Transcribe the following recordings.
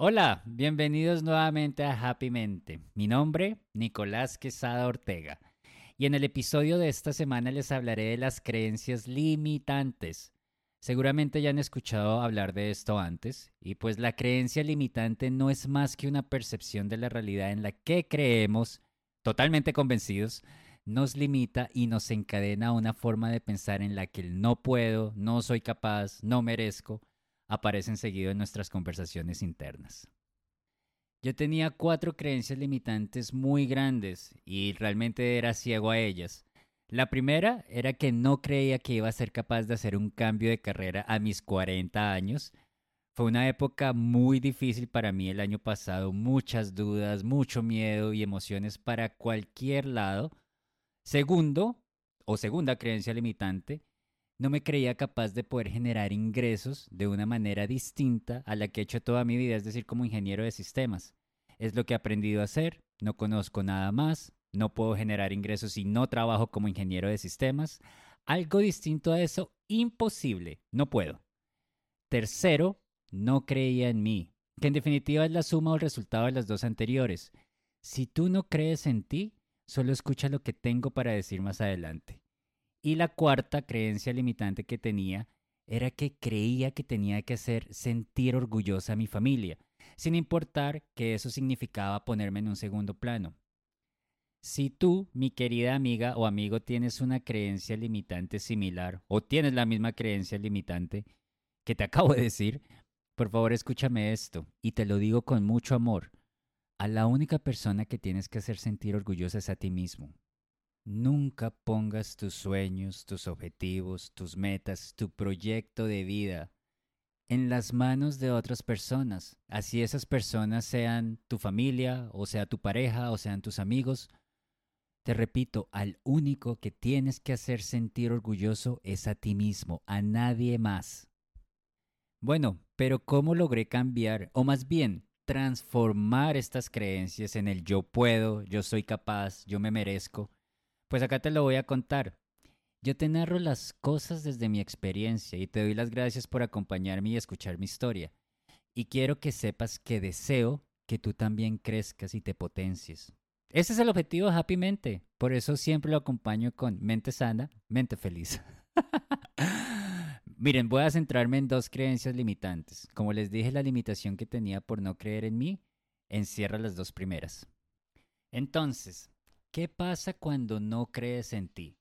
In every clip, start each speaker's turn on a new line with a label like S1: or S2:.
S1: Hola, bienvenidos nuevamente a Happy Mente. Mi nombre, Nicolás Quesada Ortega. Y en el episodio de esta semana les hablaré de las creencias limitantes. Seguramente ya han escuchado hablar de esto antes, y pues la creencia limitante no es más que una percepción de la realidad en la que creemos, totalmente convencidos, nos limita y nos encadena a una forma de pensar en la que el no puedo, no soy capaz, no merezco, aparecen seguido en nuestras conversaciones internas. Yo tenía cuatro creencias limitantes muy grandes y realmente era ciego a ellas. La primera era que no creía que iba a ser capaz de hacer un cambio de carrera a mis 40 años. Fue una época muy difícil para mí el año pasado, muchas dudas, mucho miedo y emociones para cualquier lado. Segundo, o segunda creencia limitante, no me creía capaz de poder generar ingresos de una manera distinta a la que he hecho toda mi vida, es decir, como ingeniero de sistemas. Es lo que he aprendido a hacer, no conozco nada más, no puedo generar ingresos si no trabajo como ingeniero de sistemas. Algo distinto a eso, imposible, no puedo. Tercero, no creía en mí, que en definitiva es la suma o el resultado de las dos anteriores. Si tú no crees en ti, solo escucha lo que tengo para decir más adelante. Y la cuarta creencia limitante que tenía era que creía que tenía que hacer sentir orgullosa a mi familia, sin importar que eso significaba ponerme en un segundo plano. Si tú, mi querida amiga o amigo, tienes una creencia limitante similar o tienes la misma creencia limitante que te acabo de decir, por favor escúchame esto y te lo digo con mucho amor. A la única persona que tienes que hacer sentir orgullosa es a ti mismo. Nunca pongas tus sueños, tus objetivos, tus metas, tu proyecto de vida en las manos de otras personas. Así esas personas sean tu familia, o sea tu pareja, o sean tus amigos. Te repito, al único que tienes que hacer sentir orgulloso es a ti mismo, a nadie más. Bueno, pero ¿cómo logré cambiar, o más bien, transformar estas creencias en el yo puedo, yo soy capaz, yo me merezco? Pues acá te lo voy a contar. Yo te narro las cosas desde mi experiencia y te doy las gracias por acompañarme y escuchar mi historia. Y quiero que sepas que deseo que tú también crezcas y te potencies. Ese es el objetivo de Happy Mente. Por eso siempre lo acompaño con mente sana, mente feliz. Miren, voy a centrarme en dos creencias limitantes. Como les dije, la limitación que tenía por no creer en mí encierra las dos primeras. Entonces, ¿Qué pasa cuando no crees en ti?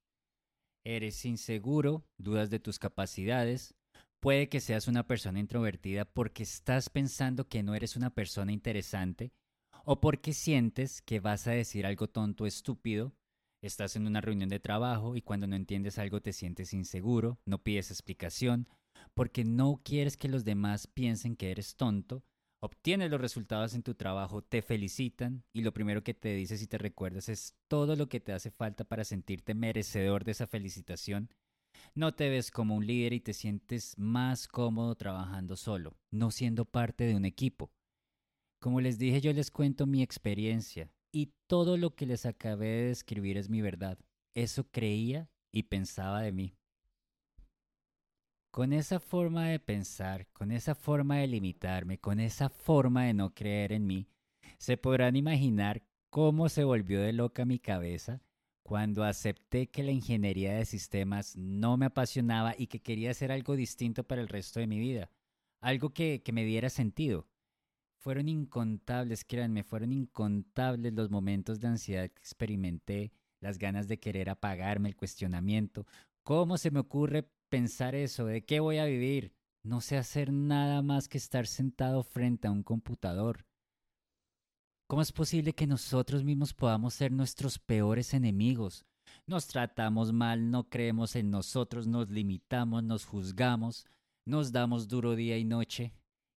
S1: Eres inseguro, dudas de tus capacidades, puede que seas una persona introvertida porque estás pensando que no eres una persona interesante o porque sientes que vas a decir algo tonto estúpido, estás en una reunión de trabajo y cuando no entiendes algo te sientes inseguro, no pides explicación, porque no quieres que los demás piensen que eres tonto obtienes los resultados en tu trabajo, te felicitan y lo primero que te dices y te recuerdas es todo lo que te hace falta para sentirte merecedor de esa felicitación. No te ves como un líder y te sientes más cómodo trabajando solo, no siendo parte de un equipo. Como les dije, yo les cuento mi experiencia y todo lo que les acabé de describir es mi verdad. Eso creía y pensaba de mí. Con esa forma de pensar, con esa forma de limitarme, con esa forma de no creer en mí, se podrán imaginar cómo se volvió de loca mi cabeza cuando acepté que la ingeniería de sistemas no me apasionaba y que quería hacer algo distinto para el resto de mi vida, algo que, que me diera sentido. Fueron incontables, créanme, fueron incontables los momentos de ansiedad que experimenté, las ganas de querer apagarme, el cuestionamiento. ¿Cómo se me ocurre pensar eso, de qué voy a vivir, no sé hacer nada más que estar sentado frente a un computador. ¿Cómo es posible que nosotros mismos podamos ser nuestros peores enemigos? Nos tratamos mal, no creemos en nosotros, nos limitamos, nos juzgamos, nos damos duro día y noche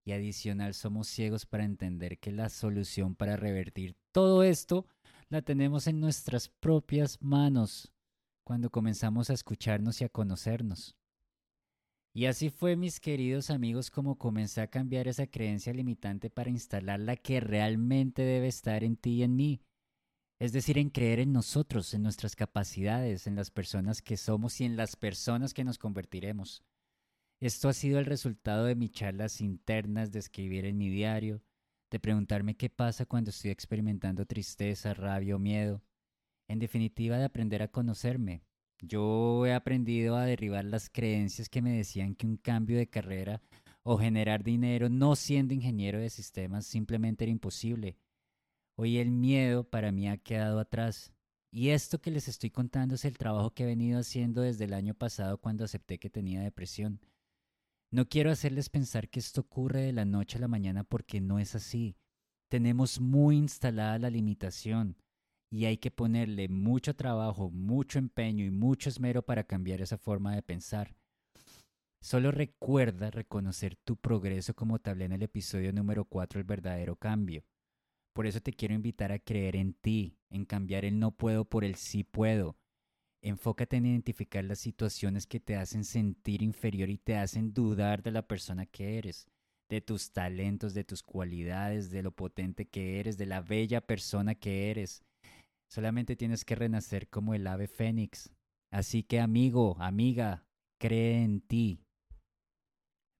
S1: y adicional somos ciegos para entender que la solución para revertir todo esto la tenemos en nuestras propias manos cuando comenzamos a escucharnos y a conocernos. Y así fue, mis queridos amigos, como comencé a cambiar esa creencia limitante para instalar la que realmente debe estar en ti y en mí. Es decir, en creer en nosotros, en nuestras capacidades, en las personas que somos y en las personas que nos convertiremos. Esto ha sido el resultado de mis charlas internas, de escribir en mi diario, de preguntarme qué pasa cuando estoy experimentando tristeza, rabia o miedo. En definitiva, de aprender a conocerme. Yo he aprendido a derribar las creencias que me decían que un cambio de carrera o generar dinero no siendo ingeniero de sistemas simplemente era imposible. Hoy el miedo para mí ha quedado atrás. Y esto que les estoy contando es el trabajo que he venido haciendo desde el año pasado cuando acepté que tenía depresión. No quiero hacerles pensar que esto ocurre de la noche a la mañana porque no es así. Tenemos muy instalada la limitación y hay que ponerle mucho trabajo, mucho empeño y mucho esmero para cambiar esa forma de pensar. Solo recuerda reconocer tu progreso como te hablé en el episodio número 4, el verdadero cambio. Por eso te quiero invitar a creer en ti, en cambiar el no puedo por el sí puedo, Enfócate en identificar las situaciones que te hacen sentir inferior y te hacen dudar de la persona que eres, de tus talentos, de tus cualidades, de lo potente que eres, de la bella persona que eres. Solamente tienes que renacer como el ave fénix. Así que amigo, amiga, cree en ti.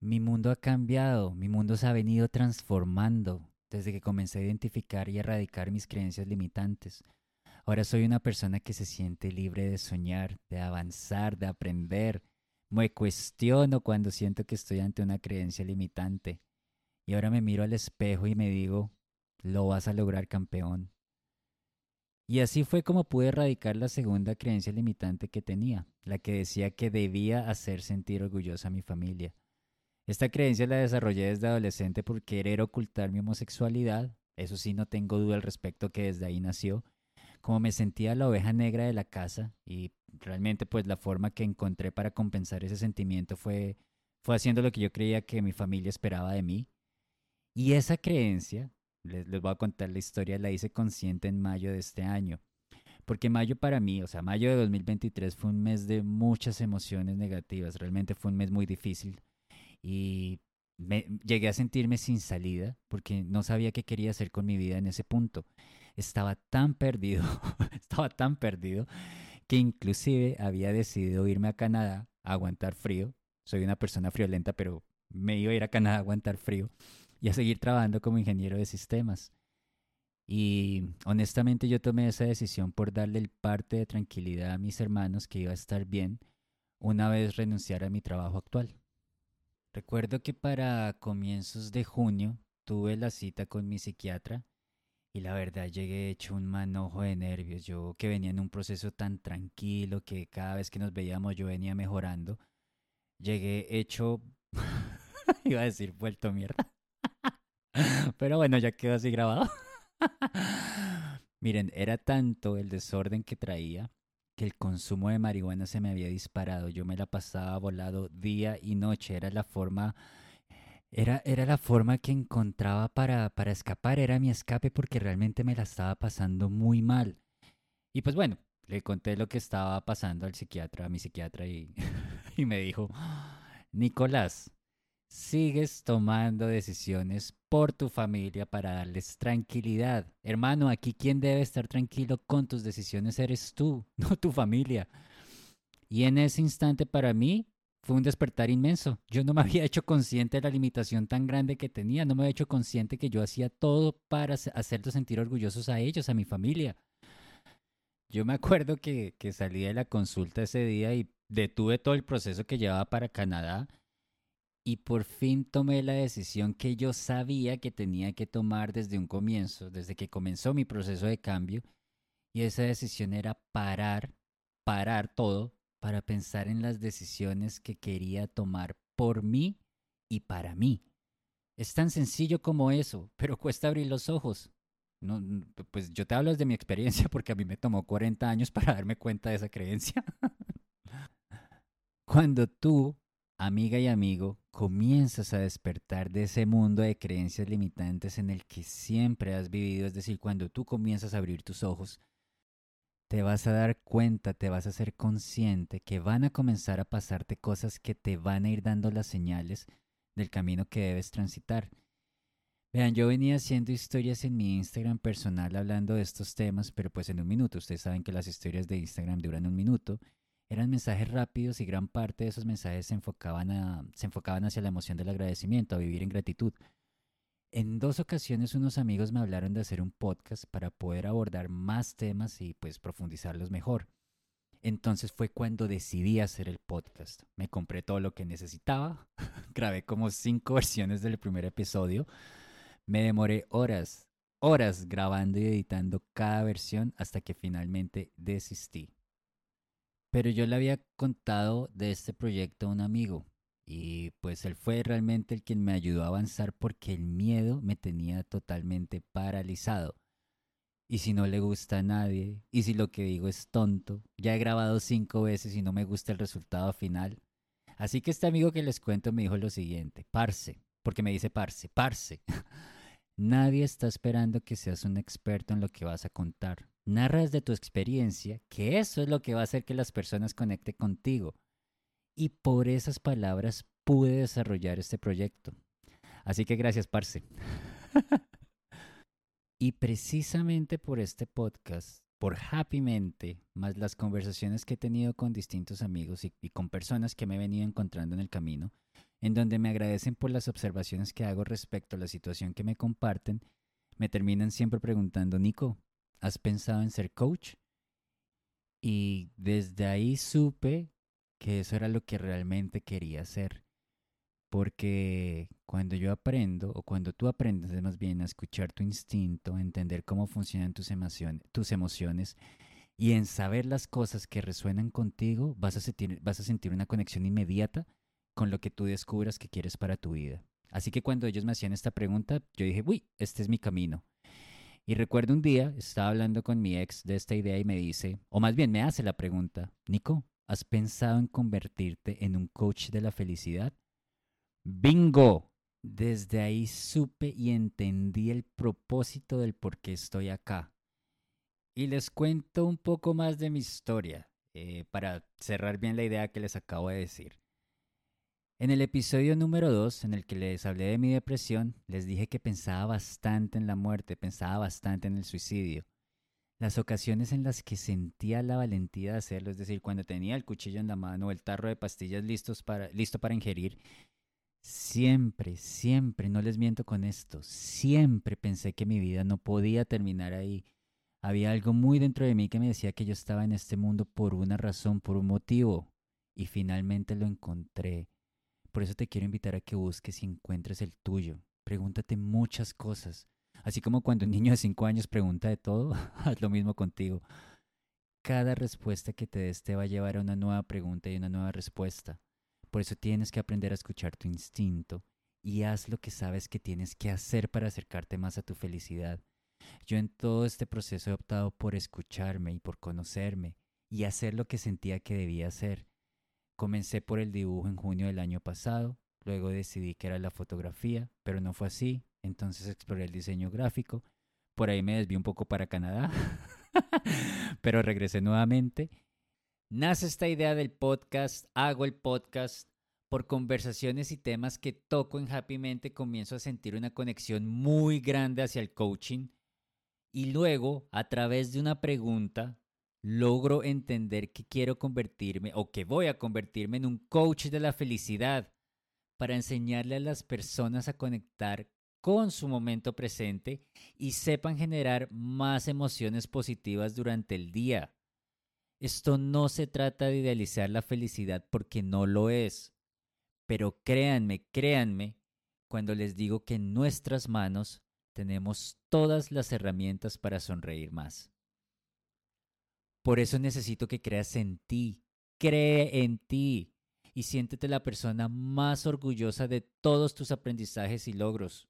S1: Mi mundo ha cambiado, mi mundo se ha venido transformando desde que comencé a identificar y erradicar mis creencias limitantes. Ahora soy una persona que se siente libre de soñar, de avanzar, de aprender. Me cuestiono cuando siento que estoy ante una creencia limitante. Y ahora me miro al espejo y me digo, lo vas a lograr campeón. Y así fue como pude erradicar la segunda creencia limitante que tenía, la que decía que debía hacer sentir orgullosa a mi familia. Esta creencia la desarrollé desde adolescente por querer ocultar mi homosexualidad, eso sí no tengo duda al respecto que desde ahí nació, como me sentía la oveja negra de la casa y realmente pues la forma que encontré para compensar ese sentimiento fue, fue haciendo lo que yo creía que mi familia esperaba de mí. Y esa creencia, les, voy a contar la historia, la hice consciente en mayo de este año. Porque mayo para mí, o sea, mayo de 2023 fue un mes de muchas emociones negativas, realmente fue un mes muy difícil. Y llegué a sentirme sin salida porque no sabía qué quería hacer con mi vida en ese punto estaba tan perdido, estaba tan perdido, que inclusive había decidido irme a Canadá a aguantar frío. Soy una persona friolenta, pero me iba a ir a Canadá a aguantar frío y a seguir trabajando como ingeniero de sistemas. Y honestamente yo tomé esa decisión por darle el parte de tranquilidad a mis hermanos que iba a estar bien una vez renunciara a mi trabajo actual. Recuerdo que para comienzos de junio tuve la cita con mi psiquiatra y la verdad llegué hecho un manojo de nervios. Yo que venía en un proceso tan tranquilo que cada vez que nos veíamos yo venía mejorando. Llegué hecho... Iba a decir vuelto mierda. Pero bueno, ya quedó así grabado. Miren, era tanto el desorden que traía que el consumo de marihuana se me había disparado. Yo me la pasaba volado día y noche. Era la forma era, era la forma que encontraba para, para escapar, era mi escape porque realmente me la estaba pasando muy mal. Y pues bueno, le conté lo que estaba pasando al psiquiatra, a mi psiquiatra, y, y me dijo, Nicolás, sigues tomando decisiones por tu familia para darles tranquilidad. Hermano, aquí quien debe estar tranquilo con tus decisiones eres tú, no tu familia. Y en ese instante para mí fue un despertar inmenso. Yo no me había hecho consciente de la limitación tan grande que tenía, no me había hecho consciente que yo hacía todo para hacerlos sentir orgullosos a ellos, a mi familia. Yo me acuerdo que, que salí de la consulta ese día y detuve todo el proceso que llevaba para Canadá y por fin tomé la decisión que yo sabía que tenía que tomar desde un comienzo, desde que comenzó mi proceso de cambio, y esa decisión era parar, parar todo para pensar en las decisiones que quería tomar por mí y para mí. Es tan sencillo como eso, pero cuesta abrir los ojos. Pues yo te hablo de mi experiencia porque a mí me tomó 40 años para darme cuenta de esa creencia. Cuando tú, amiga y amigo, comienzas a despertar de ese mundo de creencias limitantes en el que siempre has vivido, es decir, cuando tú comienzas a abrir tus ojos, te vas a dar cuenta, te vas a ser consciente que van a comenzar a pasarte cosas que te van a ir dando las señales del camino que debes transitar. Vean, yo venía haciendo historias en mi Instagram personal hablando de estos temas, pero pues en un minuto, ustedes saben que las historias de Instagram duran un minuto, eran mensajes rápidos y gran parte de esos mensajes se enfocaban, a, se enfocaban hacia la emoción del agradecimiento, a vivir en gratitud. En dos ocasiones unos amigos me hablaron de hacer un podcast para poder abordar más temas y pues profundizarlos mejor. Entonces fue cuando decidí hacer el podcast. Me compré todo lo que necesitaba, grabé como cinco versiones del primer episodio, me demoré horas, horas grabando y editando cada versión hasta que finalmente desistí. Pero yo le había contado de este proyecto a un amigo y pues él fue realmente el quien me ayudó a avanzar porque el miedo me tenía totalmente paralizado. Y si no le gusta a nadie, y si lo que digo es tonto, ya he grabado cinco veces y no me gusta el resultado final. Así que este amigo que les cuento me dijo lo siguiente, parce, porque me dice parce, parce. Nadie está esperando que seas un experto en lo que vas a contar. Narra desde tu experiencia, que eso es lo que va a hacer que las personas conecten contigo y por esas palabras pude desarrollar este proyecto. Así que gracias, Parce. y precisamente por este podcast, por Happy Mente, más las conversaciones que he tenido con distintos amigos y, y, con personas que me he venido encontrando en el camino, en donde me agradecen por las observaciones que hago respecto a la situación que me comparten, me terminan siempre preguntando, Nico, ¿has pensado en ser coach? Y desde ahí supe que eso era lo que realmente quería hacer. Porque cuando yo aprendo, o cuando tú aprendes más bien a escuchar tu instinto, a entender cómo funcionan tus emociones, y en saber las cosas que resuenan contigo, vas a, sentir, vas a sentir una conexión inmediata con lo que tú descubras que quieres para tu vida. Así que cuando ellos me hacían esta pregunta, yo dije, uy, este es mi camino. Y recuerdo un día, estaba hablando con mi ex de esta idea y me dice, o más bien me hace la pregunta, Nico, ¿Has pensado en convertirte en un coach de la felicidad? ¡Bingo! Desde ahí supe y entendí el propósito del por qué estoy acá. Y les cuento un poco más de mi historia, eh, para cerrar bien la idea que les acabo de decir. En el episodio número 2, en el que les hablé de mi depresión, les dije que pensaba bastante en la muerte, pensaba bastante en el suicidio las ocasiones en las que sentía la valentía de hacerlo, es decir, cuando tenía el cuchillo en la mano o el tarro de pastillas listos para, listo para ingerir, siempre, siempre, no les miento con esto, siempre pensé que mi vida no podía terminar ahí. Había algo muy dentro de mí que me decía que yo estaba en este mundo por una razón, por un motivo, y finalmente lo encontré. Por eso te quiero invitar a que busques y encuentres el tuyo. Pregúntate muchas cosas. Así como cuando un niño de 5 años pregunta de todo, haz lo mismo contigo. Cada respuesta que te des te va a llevar a una nueva pregunta y una nueva respuesta. Por eso tienes que aprender a escuchar tu instinto y haz lo que sabes que tienes que hacer para acercarte más a tu felicidad. Yo en todo este proceso he optado por escucharme y por conocerme y hacer lo que sentía que debía hacer. Comencé por el dibujo en junio del año pasado, luego decidí que era la fotografía, pero no fue así, entonces exploré el diseño gráfico. Por ahí me desvié un poco para Canadá, pero regresé nuevamente. Nace esta idea del podcast, hago el podcast. Por conversaciones y temas que toco en Happy Mente comienzo a sentir una conexión muy grande hacia el coaching y luego a través de una pregunta logro entender que quiero convertirme o que voy a convertirme en un coach de la felicidad para enseñarle a las personas a conectar con su momento presente y sepan generar más emociones positivas durante el día. Esto no se trata de idealizar la felicidad porque no lo es. Pero créanme, créanme, cuando les digo que en nuestras manos tenemos todas las herramientas para sonreír más. Por eso necesito que creas en ti, cree en ti y siéntete la persona más orgullosa de todos tus aprendizajes y logros.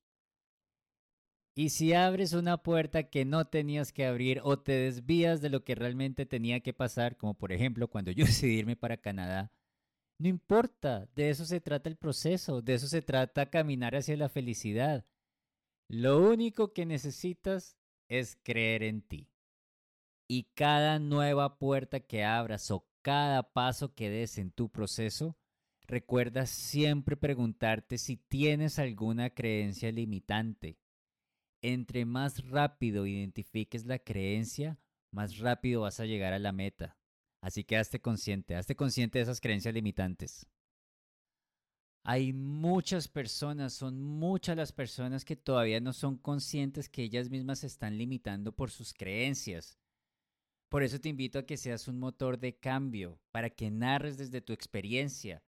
S1: Y si abres una puerta que no tenías que abrir o te desvías de lo que realmente tenía que pasar, como por ejemplo cuando yo decidí irme para Canadá, no importa, de eso se trata el proceso, de eso se trata caminar hacia la felicidad. Lo único que necesitas es creer en ti. Y cada nueva puerta que abras o cada paso que des en tu proceso, recuerda siempre preguntarte si tienes alguna creencia limitante entre más rápido identifiques la creencia, más rápido vas a llegar a la meta. Así que hazte consciente, hazte consciente de esas creencias limitantes. Hay muchas personas, son muchas las personas que todavía no son conscientes que ellas mismas se están limitando por sus creencias. Por eso te invito a que seas un motor de cambio, para que narres desde tu experiencia,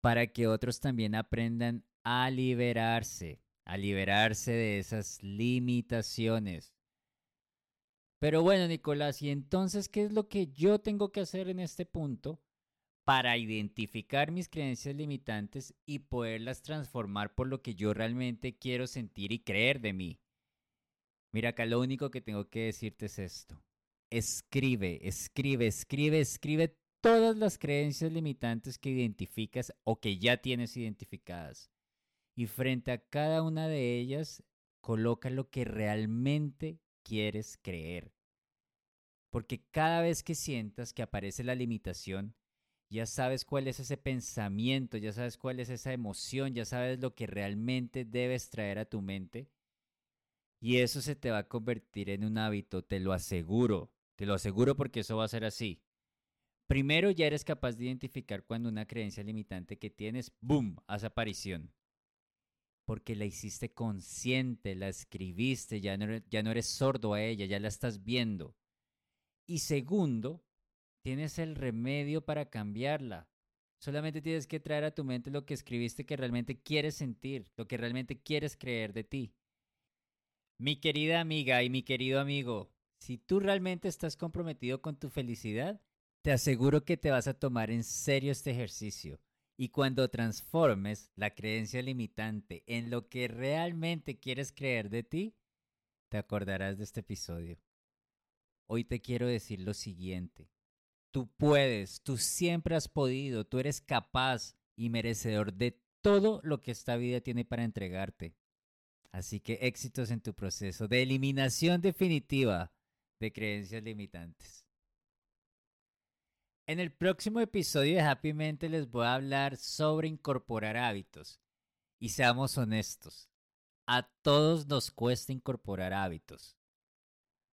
S1: para que otros también aprendan a liberarse, a liberarse de esas limitaciones. Pero bueno, Nicolás, ¿y entonces qué es lo que yo tengo que hacer en este punto para identificar mis creencias limitantes y poderlas transformar por lo que yo realmente quiero sentir y creer de mí? Mira, acá lo único que tengo que decirte es esto. Escribe, escribe, escribe, escribe todas las creencias limitantes que identificas o que ya tienes identificadas. Y frente a cada una de ellas, coloca lo que realmente quieres creer. Porque cada vez que sientas que aparece la limitación, ya sabes cuál es ese pensamiento, ya sabes cuál es esa emoción, ya sabes lo que realmente debes traer a tu mente. Y eso se te va a convertir en un hábito, te lo aseguro, te lo aseguro porque eso va a ser así. Primero ya eres capaz de identificar cuando una creencia limitante que tienes, ¡boom!, hace aparición porque la hiciste consciente, la escribiste, ya no, ya no eres sordo a ella, ya la estás viendo. Y segundo, tienes el remedio para cambiarla. Solamente tienes que traer a tu mente lo que escribiste que realmente quieres sentir, lo que realmente quieres creer de ti. Mi querida amiga y mi querido amigo, si tú realmente estás comprometido con tu felicidad, te aseguro que te vas a tomar en serio este ejercicio y cuando transformes la creencia limitante en lo que realmente quieres creer de ti, te acordarás de este episodio. Hoy te quiero decir lo siguiente. Tú puedes, tú siempre has podido, tú eres capaz y merecedor de todo lo que esta vida tiene para entregarte. Así que éxitos en tu proceso de eliminación definitiva de creencias limitantes. En el próximo episodio de Happy Mente les voy a hablar sobre incorporar hábitos. Y seamos honestos, a todos nos cuesta incorporar hábitos.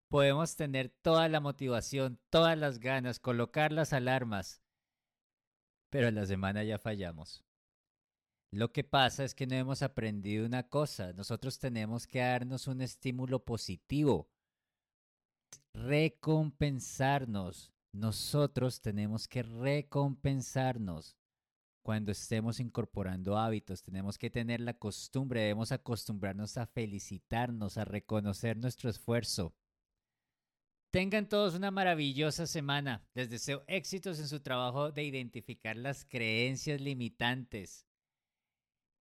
S1: Podemos tener toda la motivación, todas las ganas, colocar las alarmas, pero a la semana ya fallamos. Lo que pasa es que no hemos aprendido una cosa, nosotros tenemos que darnos un estímulo positivo, recompensarnos, nosotros tenemos que recompensarnos cuando estemos incorporando hábitos. Tenemos que tener la costumbre, debemos acostumbrarnos a felicitarnos, a reconocer nuestro esfuerzo. Tengan todos una maravillosa semana. Les deseo éxitos en su trabajo de identificar las creencias limitantes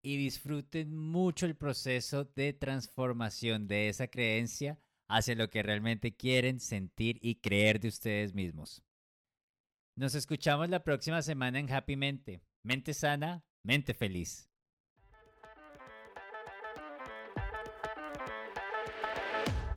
S1: y disfruten mucho el proceso de transformación de esa creencia hacia lo que realmente quieren sentir y creer de ustedes mismos. Nos escuchamos la próxima semana en Happy Mente. Mente sana, mente feliz.